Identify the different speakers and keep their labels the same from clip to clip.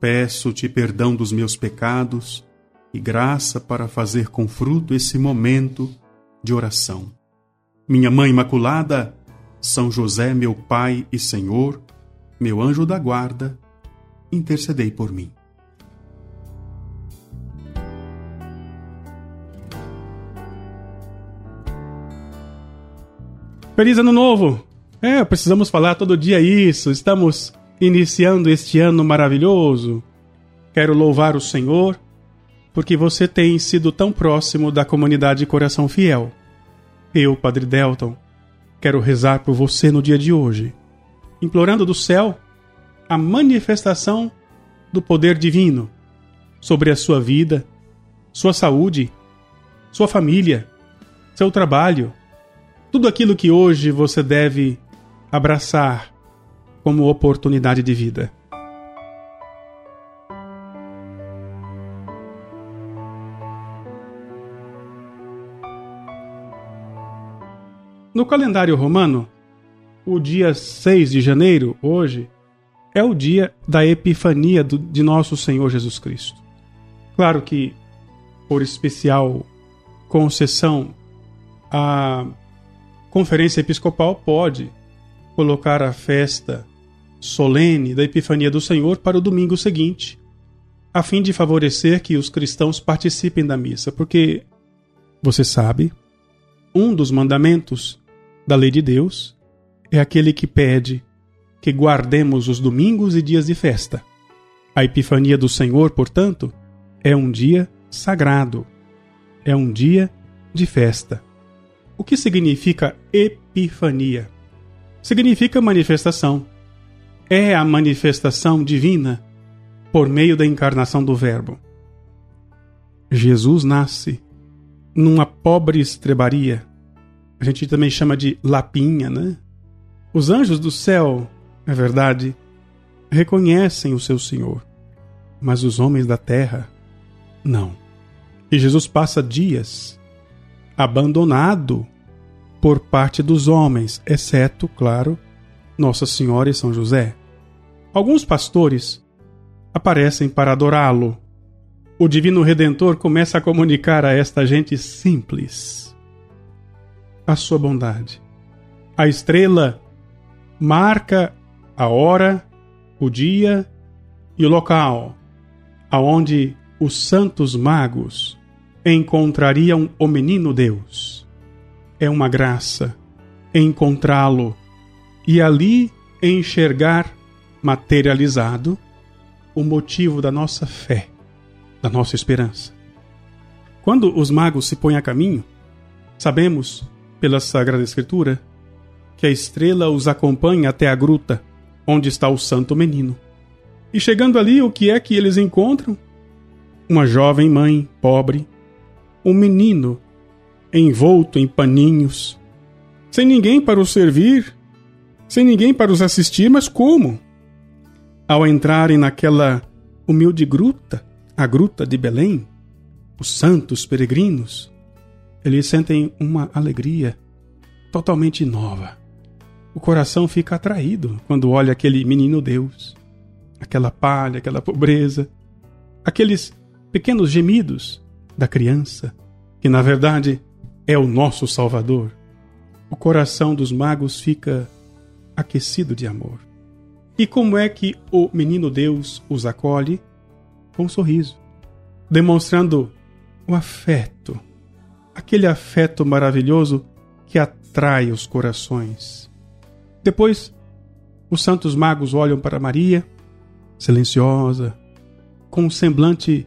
Speaker 1: Peço-te perdão dos meus pecados e graça para fazer com fruto esse momento de oração. Minha Mãe Imaculada, São José, meu Pai e Senhor, meu anjo da guarda, intercedei por mim. Feliz Ano Novo! É, precisamos falar todo dia isso. Estamos iniciando este ano maravilhoso. Quero louvar o Senhor porque você tem sido tão próximo da comunidade Coração Fiel. Eu, Padre Delton, quero rezar por você no dia de hoje, implorando do céu a manifestação do poder divino sobre a sua vida, sua saúde, sua família, seu trabalho, tudo aquilo que hoje você deve abraçar como oportunidade de vida. No calendário romano, o dia 6 de janeiro, hoje, é o dia da Epifania de nosso Senhor Jesus Cristo. Claro que, por especial concessão, a Conferência Episcopal pode colocar a festa solene da Epifania do Senhor para o domingo seguinte, a fim de favorecer que os cristãos participem da missa, porque, você sabe, um dos mandamentos da lei de Deus é aquele que pede que guardemos os domingos e dias de festa. A Epifania do Senhor, portanto, é um dia sagrado, é um dia de festa. O que significa Epifania? Significa manifestação. É a manifestação divina por meio da encarnação do Verbo. Jesus nasce numa pobre estrebaria a gente também chama de lapinha, né? Os anjos do céu, é verdade, reconhecem o seu Senhor, mas os homens da terra, não. E Jesus passa dias abandonado por parte dos homens, exceto, claro, Nossa Senhora e São José. Alguns pastores aparecem para adorá-lo. O Divino Redentor começa a comunicar a esta gente simples a sua bondade. A estrela marca a hora, o dia e o local aonde os santos magos encontrariam o menino Deus. É uma graça encontrá-lo e ali enxergar materializado o motivo da nossa fé, da nossa esperança. Quando os magos se põem a caminho, sabemos pela Sagrada Escritura, que a estrela os acompanha até a gruta, onde está o santo menino. E chegando ali, o que é que eles encontram? Uma jovem mãe, pobre, um menino envolto em paninhos, sem ninguém para os servir, sem ninguém para os assistir, mas como? Ao entrarem naquela humilde gruta, a gruta de Belém, os santos peregrinos, eles sentem uma alegria totalmente nova. O coração fica atraído quando olha aquele menino Deus, aquela palha, aquela pobreza, aqueles pequenos gemidos da criança, que na verdade é o nosso Salvador. O coração dos magos fica aquecido de amor. E como é que o menino Deus os acolhe? Com um sorriso, demonstrando o afeto aquele afeto maravilhoso que atrai os corações. Depois, os santos magos olham para Maria, silenciosa, com um semblante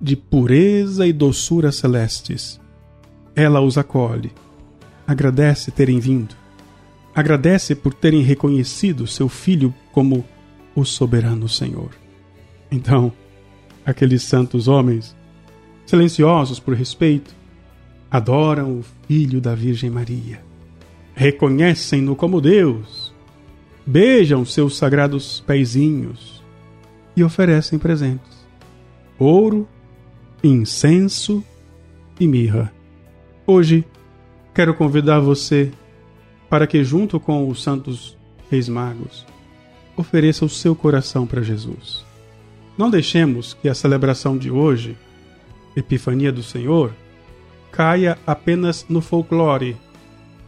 Speaker 1: de pureza e doçura celestes. Ela os acolhe, agradece terem vindo, agradece por terem reconhecido seu filho como o soberano Senhor. Então, Aqueles santos homens, silenciosos por respeito, adoram o Filho da Virgem Maria. Reconhecem-no como Deus, beijam seus sagrados pezinhos e oferecem presentes: ouro, incenso e mirra. Hoje, quero convidar você para que, junto com os santos reis magos, ofereça o seu coração para Jesus. Não deixemos que a celebração de hoje, Epifania do Senhor, caia apenas no folclore.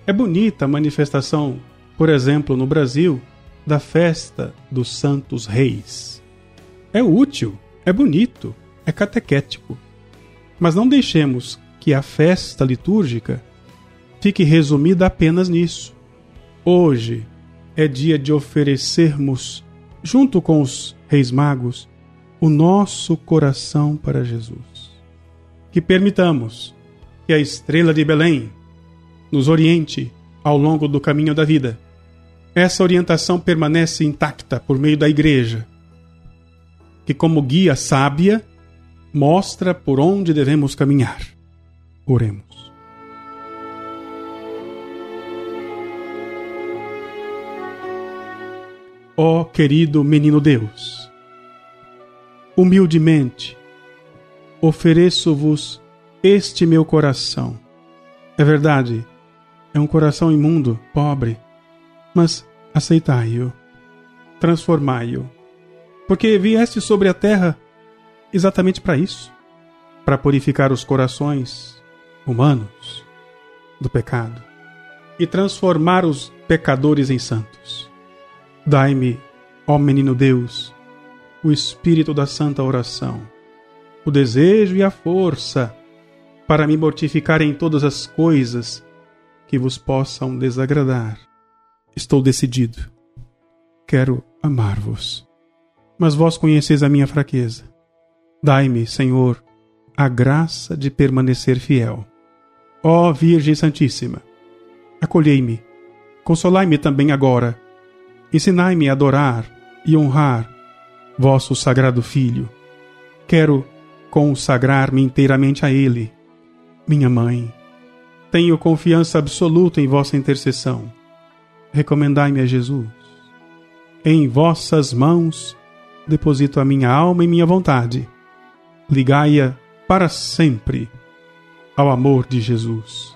Speaker 1: É bonita a manifestação, por exemplo, no Brasil, da festa dos Santos Reis. É útil, é bonito, é catequético. Mas não deixemos que a festa litúrgica fique resumida apenas nisso. Hoje é dia de oferecermos, junto com os Reis Magos, o nosso coração para Jesus. Que permitamos que a estrela de Belém nos oriente ao longo do caminho da vida. Essa orientação permanece intacta por meio da Igreja, que, como guia sábia, mostra por onde devemos caminhar. Oremos. Ó oh, querido menino Deus, humildemente ofereço-vos este meu coração. É verdade, é um coração imundo, pobre, mas aceitai-o, transformai-o, porque vieste sobre a terra exatamente para isso para purificar os corações humanos do pecado e transformar os pecadores em santos. Dai-me, ó menino Deus, o espírito da santa oração, o desejo e a força para me mortificar em todas as coisas que vos possam desagradar. Estou decidido. Quero amar-vos. Mas vós conheceis a minha fraqueza. Dai-me, Senhor, a graça de permanecer fiel. Ó Virgem Santíssima, acolhei-me, consolai-me também agora Ensinai-me a adorar e honrar vosso sagrado Filho. Quero consagrar-me inteiramente a Ele. Minha mãe, tenho confiança absoluta em vossa intercessão. Recomendai-me a Jesus. Em vossas mãos deposito a minha alma e minha vontade. Ligai-a para sempre ao amor de Jesus.